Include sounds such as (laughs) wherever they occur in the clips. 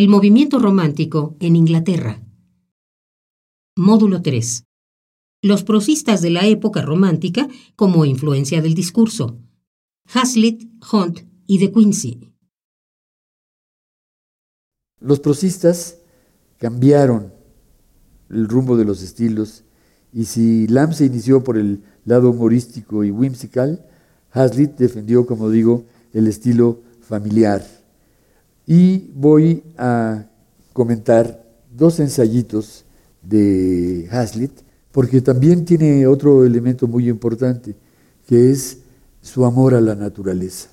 El movimiento romántico en Inglaterra. Módulo 3. Los prosistas de la época romántica como influencia del discurso. Hazlitt, Hunt y De Quincey. Los prosistas cambiaron el rumbo de los estilos y si Lamb se inició por el lado humorístico y whimsical, Hazlitt defendió, como digo, el estilo familiar. Y voy a comentar dos ensayitos de Hazlitt, porque también tiene otro elemento muy importante, que es su amor a la naturaleza.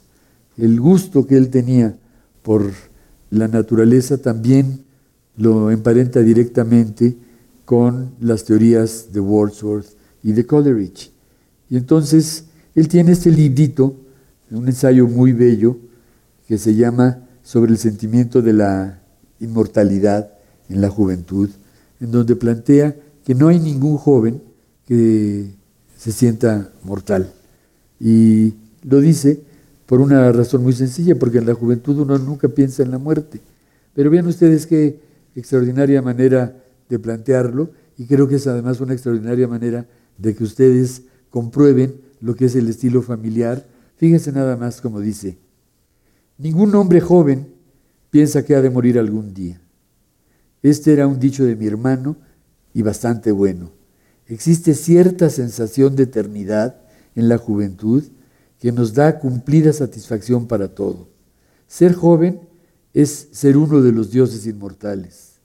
El gusto que él tenía por la naturaleza también lo emparenta directamente con las teorías de Wordsworth y de Coleridge. Y entonces él tiene este librito, un ensayo muy bello, que se llama Sobre el sentimiento de la inmortalidad en la juventud, en donde plantea que no hay ningún joven que se sienta mortal. Y lo dice por una razón muy sencilla, porque en la juventud uno nunca piensa en la muerte. Pero vean ustedes qué extraordinaria manera de plantearlo, y creo que es además una extraordinaria manera de que ustedes comprueben lo que es el estilo familiar. Fíjense nada más como dice, ningún hombre joven piensa que ha de morir algún día. Este era un dicho de mi hermano y bastante bueno. Existe cierta sensación de eternidad en la juventud que nos da cumplida satisfacción para todo. Ser joven es ser uno de los dioses inmortales.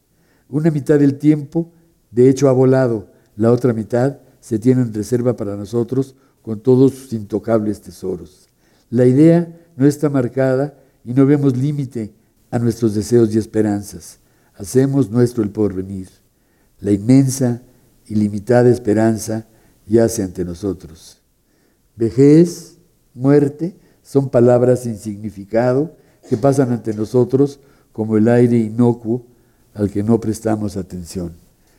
Una mitad del tiempo, de hecho, ha volado, la otra mitad se tiene en reserva para nosotros con todos sus intocables tesoros. La idea no está marcada y no vemos límite a nuestros deseos y esperanzas. Hacemos nuestro el porvenir. La inmensa y limitada esperanza yace ante nosotros. Vejez, muerte, son palabras sin significado que pasan ante nosotros como el aire inocuo al que no prestamos atención.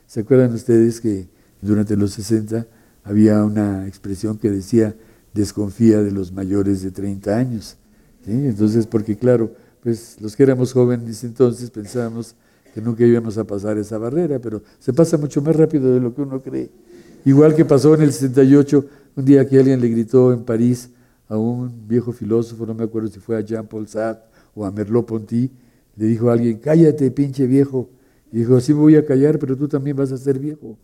¿Se acuerdan ustedes que durante los 60 había una expresión que decía desconfía de los mayores de 30 años? Entonces, porque claro, pues los que éramos jóvenes entonces pensábamos que nunca íbamos a pasar esa barrera, pero se pasa mucho más rápido de lo que uno cree. Igual que pasó en el 68, un día que alguien le gritó en París a un viejo filósofo, no me acuerdo si fue a Jean-Paul Sartre o a Merleau-Ponty, le dijo a alguien, cállate, pinche viejo. Y dijo, sí me voy a callar, pero tú también vas a ser viejo.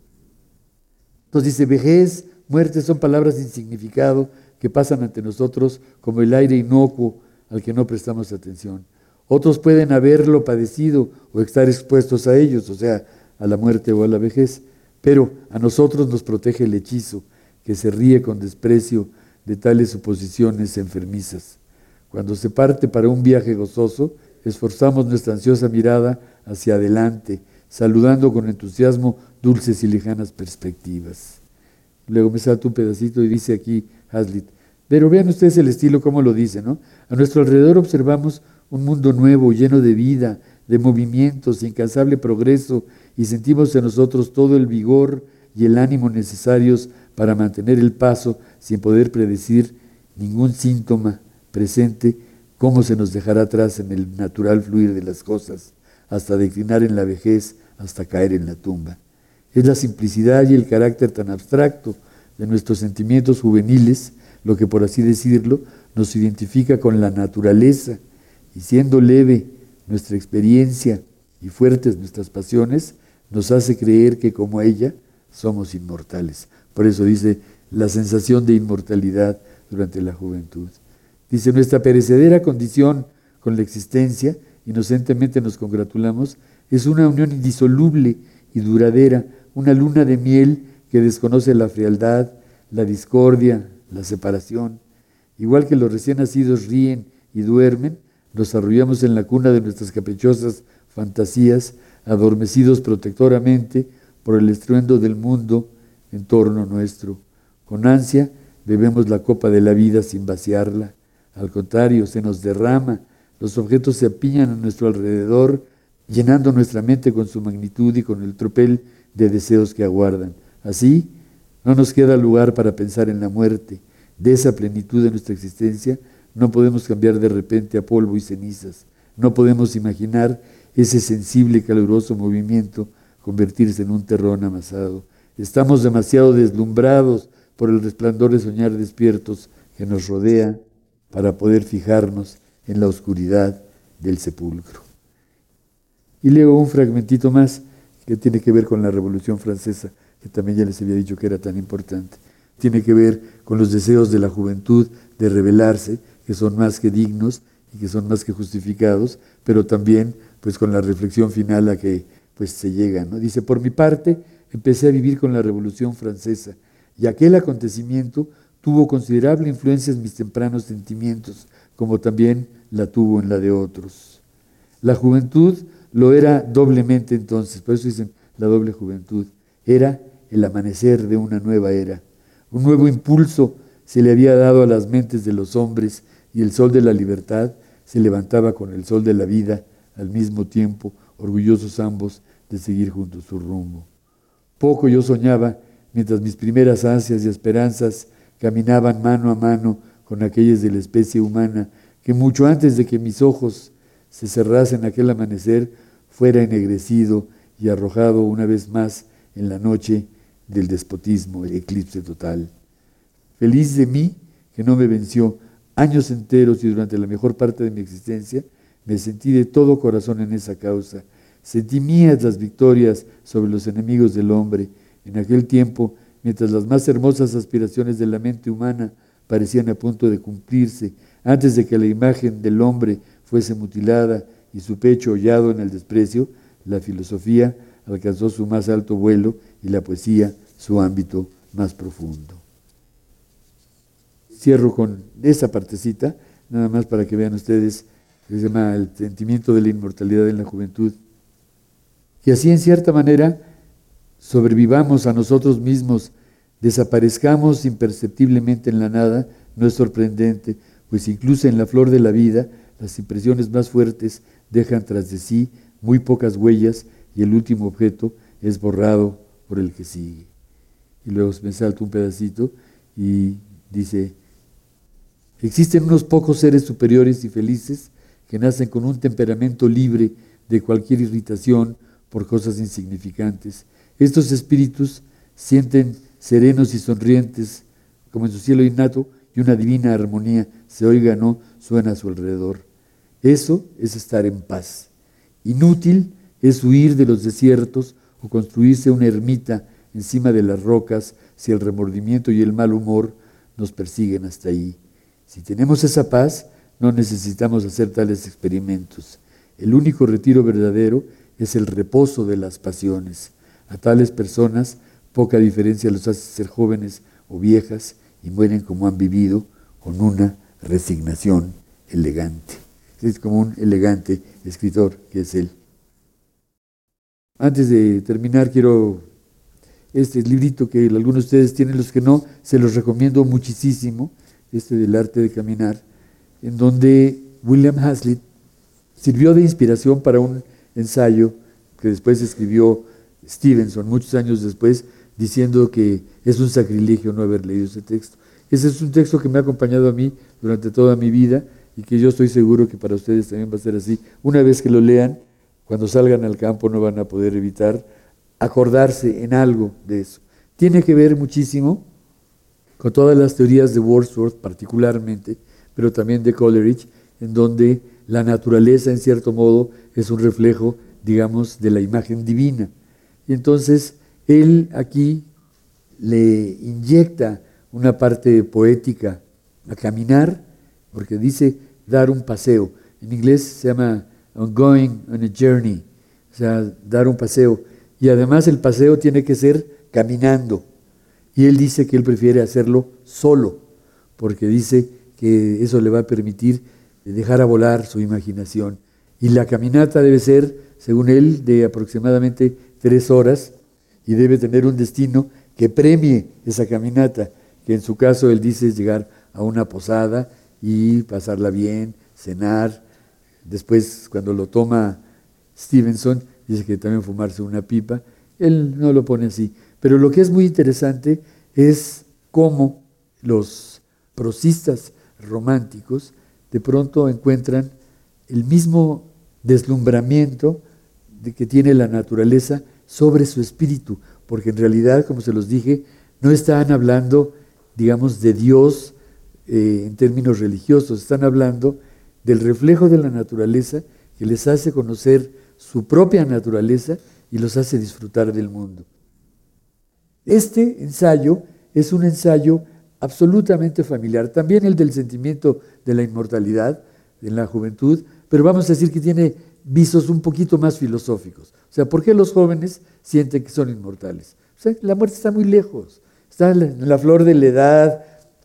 Entonces dice, vejez, muerte son palabras sin significado que pasan ante nosotros como el aire inocuo al que no prestamos atención. Otros pueden haberlo padecido o estar expuestos a ellos, o sea, a la muerte o a la vejez, pero a nosotros nos protege el hechizo que se ríe con desprecio de tales suposiciones enfermizas. Cuando se parte para un viaje gozoso, esforzamos nuestra ansiosa mirada hacia adelante, saludando con entusiasmo dulces y lejanas perspectivas. Luego me salta un pedacito y dice aquí Hazlitt, pero vean ustedes el estilo, como lo dice, ¿no? A nuestro alrededor observamos un mundo nuevo, lleno de vida, de movimientos, incansable progreso, y sentimos en nosotros todo el vigor y el ánimo necesarios para mantener el paso sin poder predecir ningún síntoma presente cómo se nos dejará atrás en el natural fluir de las cosas, hasta declinar en la vejez, hasta caer en la tumba. Es la simplicidad y el carácter tan abstracto de nuestros sentimientos juveniles lo que, por así decirlo, nos identifica con la naturaleza, y siendo leve nuestra experiencia y fuertes nuestras pasiones, nos hace creer que como ella somos inmortales. Por eso dice la sensación de inmortalidad durante la juventud. Dice, nuestra perecedera condición con la existencia, inocentemente nos congratulamos, es una unión indisoluble y duradera, una luna de miel que desconoce la frialdad, la discordia, la separación. Igual que los recién nacidos ríen y duermen, nos arrullamos en la cuna de nuestras caprichosas fantasías, adormecidos protectoramente por el estruendo del mundo en torno nuestro. Con ansia bebemos la copa de la vida sin vaciarla. Al contrario, se nos derrama, los objetos se apiñan a nuestro alrededor, llenando nuestra mente con su magnitud y con el tropel de deseos que aguardan. Así, no nos queda lugar para pensar en la muerte. De esa plenitud de nuestra existencia no podemos cambiar de repente a polvo y cenizas. No podemos imaginar ese sensible, caluroso movimiento convertirse en un terrón amasado. Estamos demasiado deslumbrados por el resplandor de soñar despiertos que nos rodea para poder fijarnos en la oscuridad del sepulcro. Y leo un fragmentito más que tiene que ver con la Revolución Francesa, que también ya les había dicho que era tan importante. Tiene que ver con los deseos de la juventud de rebelarse, que son más que dignos y que son más que justificados, pero también pues con la reflexión final a que pues se llega. ¿no? Dice, por mi parte, empecé a vivir con la Revolución Francesa y aquel acontecimiento tuvo considerable influencia en mis tempranos sentimientos, como también la tuvo en la de otros. La juventud lo era doblemente entonces, por eso dicen la doble juventud. Era el amanecer de una nueva era. Un nuevo impulso se le había dado a las mentes de los hombres y el sol de la libertad se levantaba con el sol de la vida al mismo tiempo, orgullosos ambos de seguir juntos su rumbo. Poco yo soñaba mientras mis primeras ansias y esperanzas caminaban mano a mano con aquellas de la especie humana, que mucho antes de que mis ojos se cerrasen aquel amanecer, fuera ennegrecido y arrojado una vez más en la noche del despotismo, el eclipse total. Feliz de mí que no me venció años enteros y durante la mejor parte de mi existencia, me sentí de todo corazón en esa causa. Sentí mías las victorias sobre los enemigos del hombre. En aquel tiempo, mientras las más hermosas aspiraciones de la mente humana parecían a punto de cumplirse, antes de que la imagen del hombre fuese mutilada y su pecho hollado en el desprecio, la filosofía alcanzó su más alto vuelo y la poesía su ámbito más profundo. Cierro con esa partecita, nada más para que vean ustedes se llama el sentimiento de la inmortalidad en la juventud. Y así en cierta manera sobrevivamos a nosotros mismos, desaparezcamos imperceptiblemente en la nada, no es sorprendente, pues incluso en la flor de la vida las impresiones más fuertes dejan tras de sí muy pocas huellas y el último objeto es borrado por el que sigue. Y luego me salto un pedacito y dice, existen unos pocos seres superiores y felices que nacen con un temperamento libre de cualquier irritación por cosas insignificantes. Estos espíritus sienten serenos y sonrientes, como en su cielo innato, y una divina armonía se oiga no suena a su alrededor. Eso es estar en paz. Inútil es huir de los desiertos o construirse una ermita encima de las rocas si el remordimiento y el mal humor nos persiguen hasta ahí. Si tenemos esa paz, no necesitamos hacer tales experimentos. El único retiro verdadero es el reposo de las pasiones. A tales personas poca diferencia los hace ser jóvenes o viejas y mueren como han vivido, con una resignación elegante. Es como un elegante escritor que es él. Antes de terminar, quiero este librito que algunos de ustedes tienen, los que no, se los recomiendo muchísimo, este del arte de caminar en donde William Hazlitt sirvió de inspiración para un ensayo que después escribió Stevenson muchos años después, diciendo que es un sacrilegio no haber leído ese texto. Ese es un texto que me ha acompañado a mí durante toda mi vida y que yo estoy seguro que para ustedes también va a ser así. Una vez que lo lean, cuando salgan al campo no van a poder evitar acordarse en algo de eso. Tiene que ver muchísimo con todas las teorías de Wordsworth particularmente, pero también de Coleridge, en donde la naturaleza, en cierto modo, es un reflejo, digamos, de la imagen divina. Y entonces él aquí le inyecta una parte poética a caminar, porque dice dar un paseo. En inglés se llama going on a journey, o sea, dar un paseo. Y además el paseo tiene que ser caminando. Y él dice que él prefiere hacerlo solo, porque dice que eso le va a permitir dejar a volar su imaginación. Y la caminata debe ser, según él, de aproximadamente tres horas y debe tener un destino que premie esa caminata, que en su caso él dice es llegar a una posada y pasarla bien, cenar. Después, cuando lo toma Stevenson, dice que también fumarse una pipa. Él no lo pone así. Pero lo que es muy interesante es cómo los prosistas románticos de pronto encuentran el mismo deslumbramiento que tiene la naturaleza sobre su espíritu, porque en realidad, como se los dije, no están hablando, digamos, de Dios eh, en términos religiosos, están hablando del reflejo de la naturaleza que les hace conocer su propia naturaleza y los hace disfrutar del mundo. Este ensayo es un ensayo absolutamente familiar, también el del sentimiento de la inmortalidad en la juventud, pero vamos a decir que tiene visos un poquito más filosóficos. O sea, ¿por qué los jóvenes sienten que son inmortales? La muerte está muy lejos, está en la flor de la edad,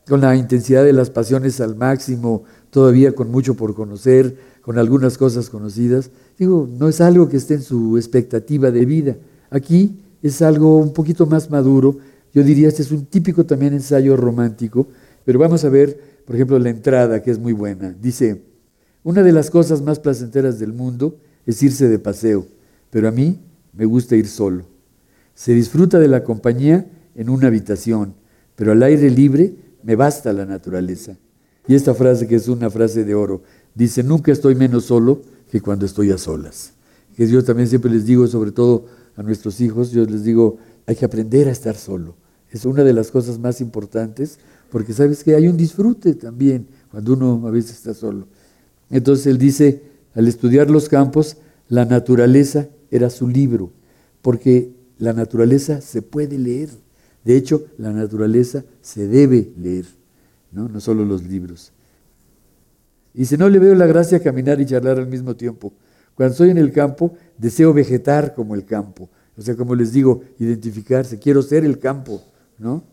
con la intensidad de las pasiones al máximo, todavía con mucho por conocer, con algunas cosas conocidas. Digo, no es algo que esté en su expectativa de vida. Aquí es algo un poquito más maduro. Yo diría, este es un típico también ensayo romántico, pero vamos a ver, por ejemplo, la entrada, que es muy buena. Dice, una de las cosas más placenteras del mundo es irse de paseo, pero a mí me gusta ir solo. Se disfruta de la compañía en una habitación, pero al aire libre me basta la naturaleza. Y esta frase, que es una frase de oro, dice, nunca estoy menos solo que cuando estoy a solas. Que yo también siempre les digo, sobre todo a nuestros hijos, yo les digo, hay que aprender a estar solo. Es una de las cosas más importantes, porque sabes que hay un disfrute también cuando uno a veces está solo. Entonces él dice, al estudiar los campos, la naturaleza era su libro, porque la naturaleza se puede leer. De hecho, la naturaleza se debe leer, no, solo los libros. Y si no le veo la gracia caminar y charlar al mismo tiempo. Cuando estoy en el campo, deseo vegetar como el campo. O sea, como les digo, identificarse. Quiero ser el campo, ¿no?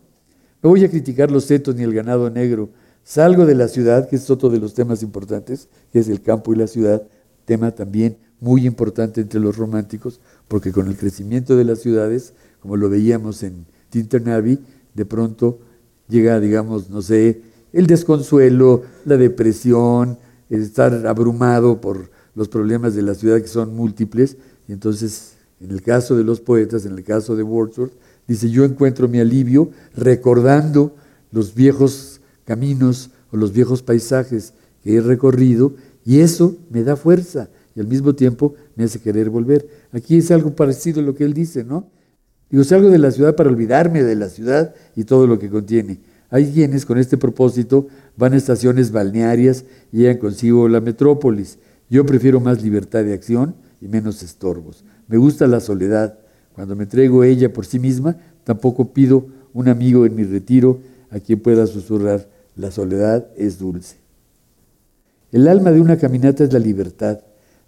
No voy a criticar los setos ni el ganado negro. Salgo de la ciudad, que es otro de los temas importantes, que es el campo y la ciudad, tema también muy importante entre los románticos, porque con el crecimiento de las ciudades, como lo veíamos en Tinter Navy, de pronto llega, digamos, no sé, el desconsuelo, la depresión, el estar abrumado por los problemas de la ciudad que son múltiples. Y entonces, en el caso de los poetas, en el caso de Wordsworth, dice, yo encuentro mi alivio recordando los viejos caminos o los viejos paisajes que he recorrido y eso me da fuerza y al mismo tiempo me hace querer volver. Aquí es algo parecido a lo que él dice, ¿no? Digo, salgo de la ciudad para olvidarme de la ciudad y todo lo que contiene. Hay quienes con este propósito van a estaciones balnearias y llegan consigo la metrópolis. Yo prefiero más libertad de acción y menos estorbos. Me gusta la soledad. Cuando me entrego ella por sí misma, tampoco pido un amigo en mi retiro a quien pueda susurrar, la soledad es dulce. El alma de una caminata es la libertad,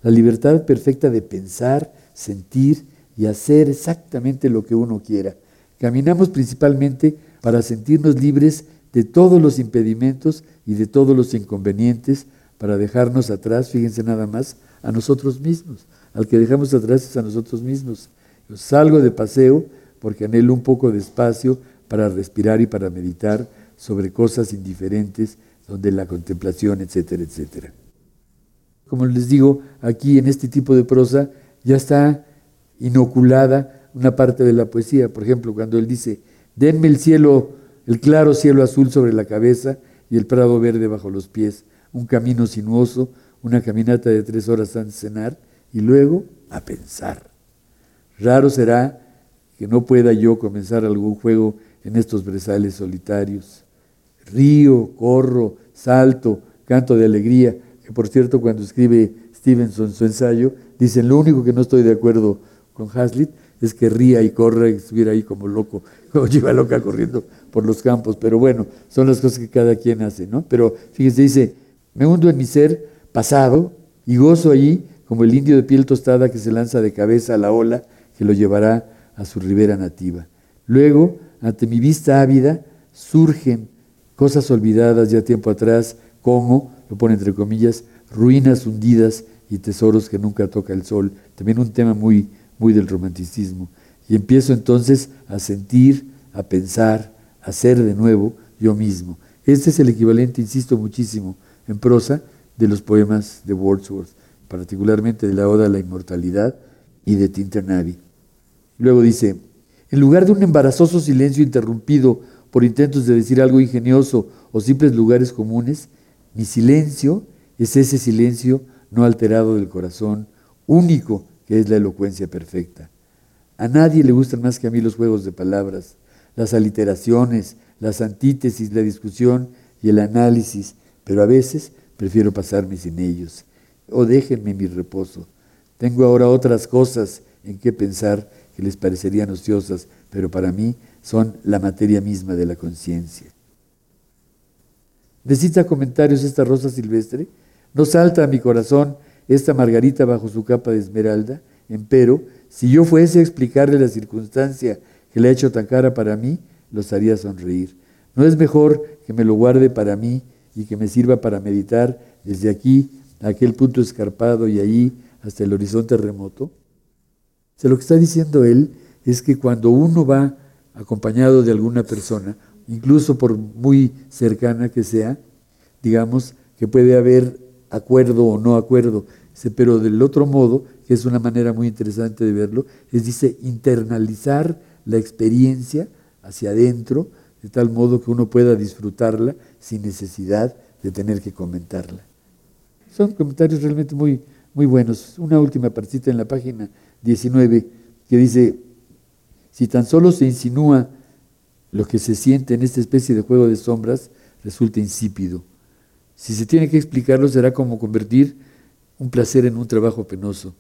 la libertad perfecta de pensar, sentir y hacer exactamente lo que uno quiera. Caminamos principalmente para sentirnos libres de todos los impedimentos y de todos los inconvenientes, para dejarnos atrás, fíjense nada más, a nosotros mismos. Al que dejamos atrás es a nosotros mismos. Salgo de paseo porque anhelo un poco de espacio para respirar y para meditar sobre cosas indiferentes, donde la contemplación, etcétera, etcétera. Como les digo, aquí en este tipo de prosa ya está inoculada una parte de la poesía. Por ejemplo, cuando él dice, Denme el cielo, el claro cielo azul sobre la cabeza y el prado verde bajo los pies, un camino sinuoso, una caminata de tres horas antes de cenar y luego a pensar. Raro será que no pueda yo comenzar algún juego en estos brezales solitarios. Río, corro, salto, canto de alegría, que por cierto cuando escribe Stevenson su ensayo, dicen lo único que no estoy de acuerdo con Hazlitt es que ría y corra y estuviera ahí como loco, (laughs) como lleva loca corriendo por los campos. Pero bueno, son las cosas que cada quien hace, ¿no? Pero fíjese, dice, me hundo en mi ser pasado y gozo allí como el indio de piel tostada que se lanza de cabeza a la ola que lo llevará a su ribera nativa. Luego, ante mi vista ávida, surgen cosas olvidadas ya tiempo atrás, como, lo pone entre comillas, ruinas hundidas y tesoros que nunca toca el sol. También un tema muy muy del romanticismo. Y empiezo entonces a sentir, a pensar, a ser de nuevo yo mismo. Este es el equivalente, insisto muchísimo, en prosa de los poemas de Wordsworth, particularmente de la Oda a la Inmortalidad y de Tinternavi. Luego dice, en lugar de un embarazoso silencio interrumpido por intentos de decir algo ingenioso o simples lugares comunes, mi silencio es ese silencio no alterado del corazón, único que es la elocuencia perfecta. A nadie le gustan más que a mí los juegos de palabras, las aliteraciones, las antítesis, la discusión y el análisis, pero a veces prefiero pasarme sin ellos. O déjenme mi reposo. Tengo ahora otras cosas en que pensar que les parecerían ociosas, pero para mí son la materia misma de la conciencia. ¿Necesita comentarios esta rosa silvestre? ¿No salta a mi corazón esta margarita bajo su capa de esmeralda? Empero, si yo fuese a explicarle la circunstancia que le ha hecho tan cara para mí, los haría sonreír. ¿No es mejor que me lo guarde para mí y que me sirva para meditar desde aquí a aquel punto escarpado y allí hasta el horizonte remoto? Lo que está diciendo él es que cuando uno va acompañado de alguna persona, incluso por muy cercana que sea, digamos que puede haber acuerdo o no acuerdo, pero del otro modo, que es una manera muy interesante de verlo, es dice internalizar la experiencia hacia adentro, de tal modo que uno pueda disfrutarla sin necesidad de tener que comentarla. Son comentarios realmente muy, muy buenos. Una última partita en la página 19 que dice, si tan solo se insinúa lo que se siente en esta especie de juego de sombras, resulta insípido. Si se tiene que explicarlo, será como convertir un placer en un trabajo penoso.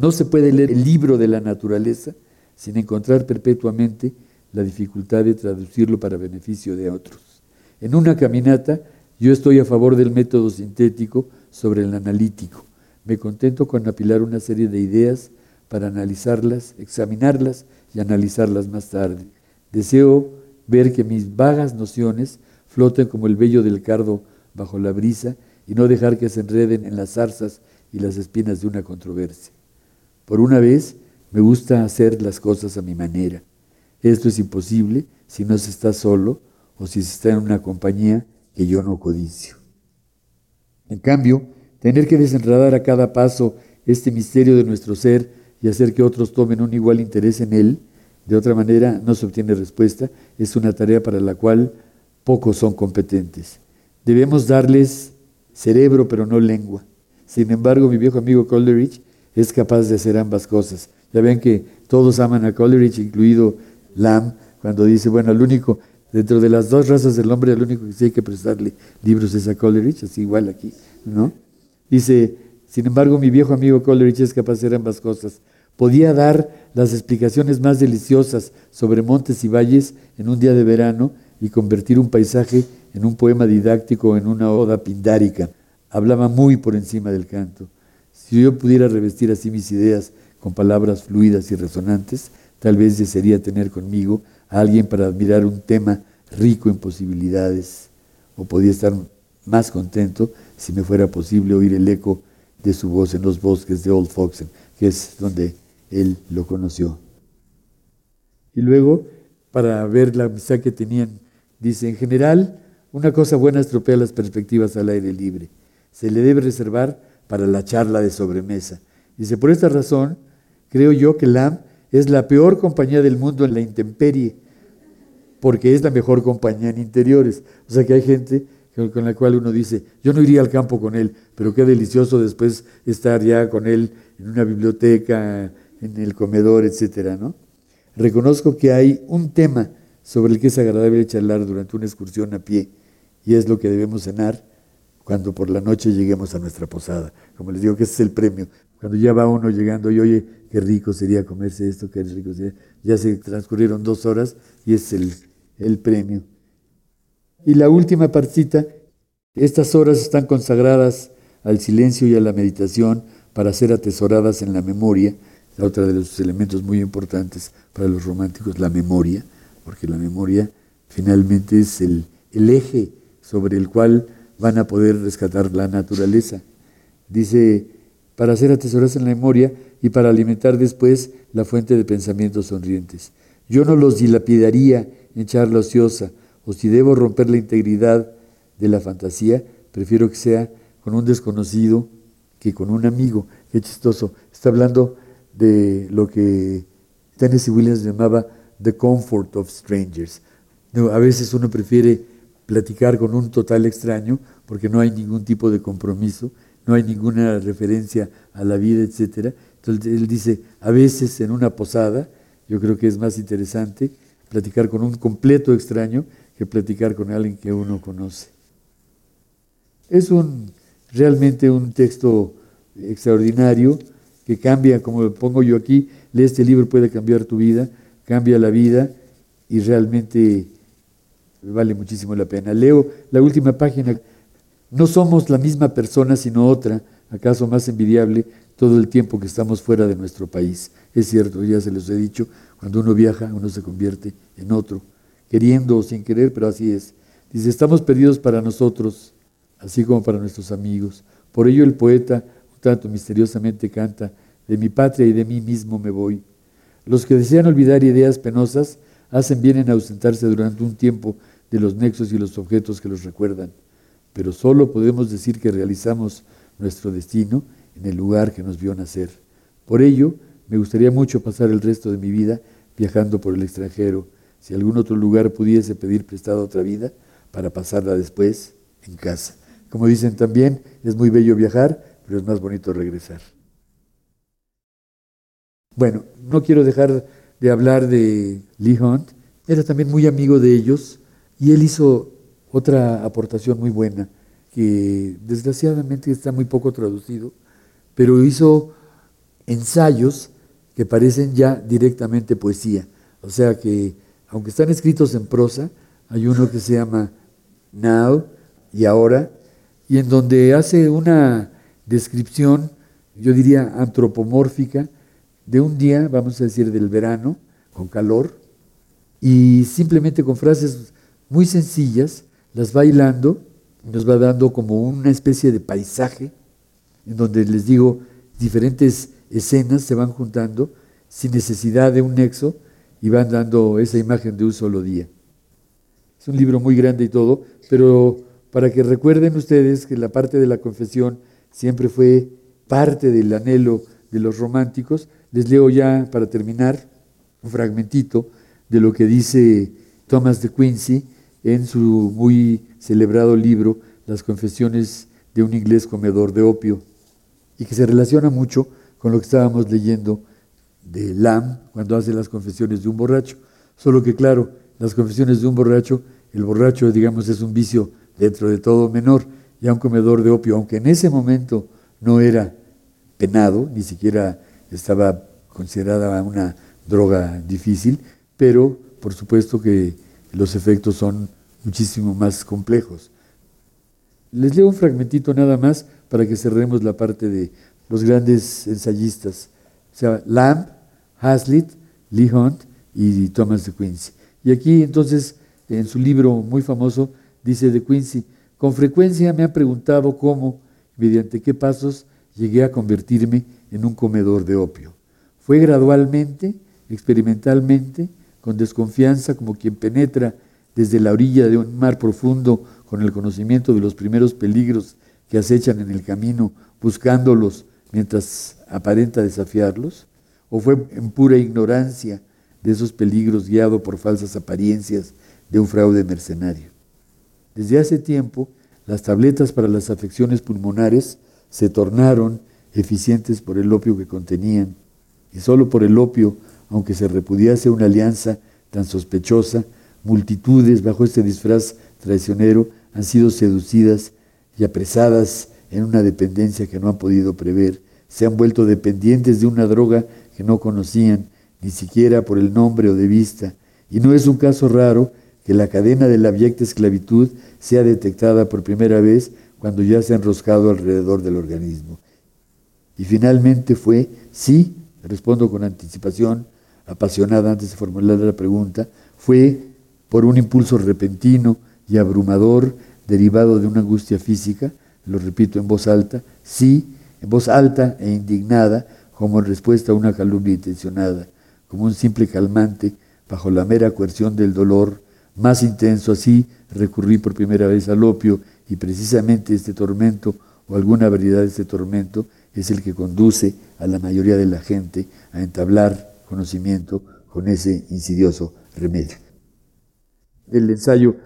No se puede leer el libro de la naturaleza sin encontrar perpetuamente la dificultad de traducirlo para beneficio de otros. En una caminata, yo estoy a favor del método sintético sobre el analítico. Me contento con apilar una serie de ideas para analizarlas, examinarlas y analizarlas más tarde. Deseo ver que mis vagas nociones floten como el vello del cardo bajo la brisa y no dejar que se enreden en las zarzas y las espinas de una controversia. Por una vez, me gusta hacer las cosas a mi manera. Esto es imposible si no se está solo o si se está en una compañía que yo no codicio. En cambio, tener que desenredar a cada paso este misterio de nuestro ser y hacer que otros tomen un igual interés en él, de otra manera no se obtiene respuesta, es una tarea para la cual pocos son competentes. Debemos darles cerebro pero no lengua. Sin embargo, mi viejo amigo Coleridge es capaz de hacer ambas cosas. Ya ven que todos aman a Coleridge, incluido Lamb, cuando dice, bueno, el único, dentro de las dos razas del hombre, el único que sí hay que prestarle libros es a Coleridge, así igual aquí, ¿no? Dice, sin embargo, mi viejo amigo Coleridge es capaz de hacer ambas cosas. Podía dar las explicaciones más deliciosas sobre montes y valles en un día de verano y convertir un paisaje en un poema didáctico o en una oda pindárica. Hablaba muy por encima del canto. Si yo pudiera revestir así mis ideas con palabras fluidas y resonantes, tal vez desearía tener conmigo a alguien para admirar un tema rico en posibilidades, o podía estar más contento si me fuera posible oír el eco de su voz en los bosques de Old Foxen, que es donde él lo conoció. Y luego, para ver la amistad que tenían, dice, en general, una cosa buena estropea las perspectivas al aire libre. Se le debe reservar para la charla de sobremesa. Dice, por esta razón, creo yo que LAM es la peor compañía del mundo en la intemperie, porque es la mejor compañía en interiores. O sea que hay gente con la cual uno dice, yo no iría al campo con él, pero qué delicioso después estar ya con él en una biblioteca, en el comedor, etcétera, ¿no? Reconozco que hay un tema sobre el que es agradable charlar durante una excursión a pie, y es lo que debemos cenar cuando por la noche lleguemos a nuestra posada. Como les digo que ese es el premio. Cuando ya va uno llegando y oye, qué rico sería comerse esto, qué rico sería. Ya se transcurrieron dos horas y es el, premio. Y la última partita, estas horas están consagradas al silencio y a la meditación para ser atesoradas en la memoria, otra de los elementos muy importantes para los románticos, la memoria, porque la memoria finalmente es el eje sobre el cual van a poder rescatar la naturaleza. Dice, para ser atesoradas en la memoria y para alimentar después la fuente de pensamientos sonrientes. Yo no los dilapidaría en charla ociosa, o si debo romper la integridad de la fantasía, prefiero que sea con un desconocido que con un amigo. Qué chistoso. Está hablando de lo que Tennessee Williams llamaba the comfort of strangers. a veces uno prefiere platicar con un total extraño porque no hay ningún tipo de compromiso, no hay ninguna referencia a la vida, etc. Entonces él dice, a veces en una posada, yo creo que es más interesante platicar con un completo extraño que platicar con alguien que uno conoce. Es un, realmente un texto extraordinario que cambia, como pongo yo aquí, lee este libro puede cambiar tu vida, cambia la vida y realmente vale muchísimo la pena. Leo la última página. No somos la misma persona sino otra, acaso más envidiable, todo el tiempo que estamos fuera de nuestro país. Es cierto, ya se los he dicho, cuando uno viaja uno se convierte en otro, queriendo o sin querer, pero así es. Dice, estamos perdidos para nosotros, así como para nuestros amigos. Por ello el poeta, un tanto misteriosamente, canta, de mi patria y de mí mismo me voy. Los que desean olvidar ideas penosas hacen bien en ausentarse durante un tiempo de los nexos y los objetos que los recuerdan, pero solo podemos decir que realizamos nuestro destino en el lugar que nos vio nacer. Por ello, me gustaría mucho pasar el resto de mi vida viajando por el extranjero, si algún otro lugar pudiese pedir prestado otra vida para pasarla después en casa. Como dicen también, es muy bello viajar, pero es más bonito regresar. Bueno, no quiero dejar de hablar de Lee Hunt, era también muy amigo de ellos y él hizo otra aportación muy buena, que desgraciadamente está muy poco traducido, pero hizo ensayos que parecen ya directamente poesía. O sea que, aunque están escritos en prosa, hay uno que se llama Now y Ahora, y en donde hace una descripción, yo diría antropomórfica, de un día, vamos a decir, del verano, con calor, y simplemente con frases muy sencillas, las va hilando, nos va dando como una especie de paisaje, en donde les digo, diferentes escenas se van juntando sin necesidad de un nexo y van dando esa imagen de un solo día. Es un libro muy grande y todo, pero para que recuerden ustedes que la parte de la confesión siempre fue parte del anhelo de los románticos, les leo ya para terminar un fragmentito de lo que dice Thomas de Quincy en su muy celebrado libro Las confesiones de un inglés comedor de opio, y que se relaciona mucho con lo que estábamos leyendo de Lam cuando hace las confesiones de un borracho. Solo que claro, las confesiones de un borracho, el borracho digamos es un vicio dentro de todo menor, y a un comedor de opio, aunque en ese momento no era penado, ni siquiera estaba considerada una droga difícil, pero por supuesto que los efectos son muchísimo más complejos. Les leo un fragmentito nada más para que cerremos la parte de los grandes ensayistas, o sea, Lamb, Hazlitt, Lee Hunt y Thomas de Quincy. Y aquí entonces, en su libro muy famoso, dice de Quincy, con frecuencia me han preguntado cómo, mediante qué pasos llegué a convertirme en un comedor de opio. Fue gradualmente, experimentalmente, con desconfianza, como quien penetra desde la orilla de un mar profundo con el conocimiento de los primeros peligros que acechan en el camino, buscándolos mientras aparenta desafiarlos? ¿O fue en pura ignorancia de esos peligros guiado por falsas apariencias de un fraude mercenario? Desde hace tiempo, las tabletas para las afecciones pulmonares se tornaron eficientes por el opio que contenían, y solo por el opio, aunque se repudiase una alianza tan sospechosa, multitudes bajo este disfraz traicionero han sido seducidas y apresadas en una dependencia que no han podido prever, se han vuelto dependientes de una droga que no conocían, ni siquiera por el nombre o de vista, y no es un caso raro que la cadena de la abyecta esclavitud sea detectada por primera vez cuando ya se ha enroscado alrededor del organismo. Y finalmente fue, sí, respondo con anticipación, apasionada antes de formular la pregunta, fue por un impulso repentino y abrumador derivado de una angustia física, lo repito en voz alta, sí, en voz alta e indignada, como en respuesta a una calumnia intencionada, como un simple calmante bajo la mera coerción del dolor, más intenso así, recurrí por primera vez al opio y precisamente este tormento o alguna variedad de este tormento es el que conduce a la mayoría de la gente a entablar conocimiento con ese insidioso remedio. El ensayo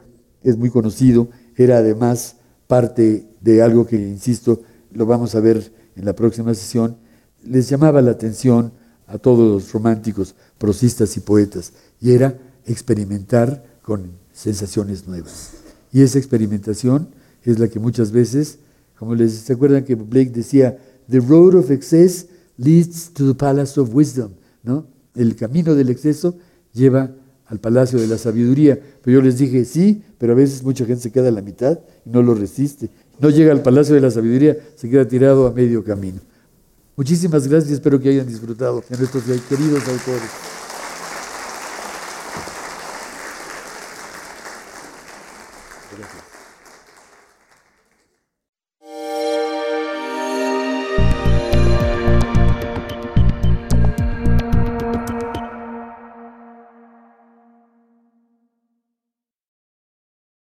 es muy conocido, era además parte de algo que, insisto, lo vamos a ver en la próxima sesión, les llamaba la atención a todos los románticos, prosistas y poetas, y era experimentar con sensaciones nuevas. Y esa experimentación es la que muchas veces, como les se acuerdan que Blake decía, the road of excess leads to the palace of wisdom, ¿no? El camino del exceso lleva al palacio de la sabiduría. Pero yo les dije, sí, pero a veces mucha gente se queda a la mitad y no lo resiste. No llega al palacio de la sabiduría, se queda tirado a medio camino. Muchísimas gracias, espero que hayan disfrutado de nuestros queridos autores.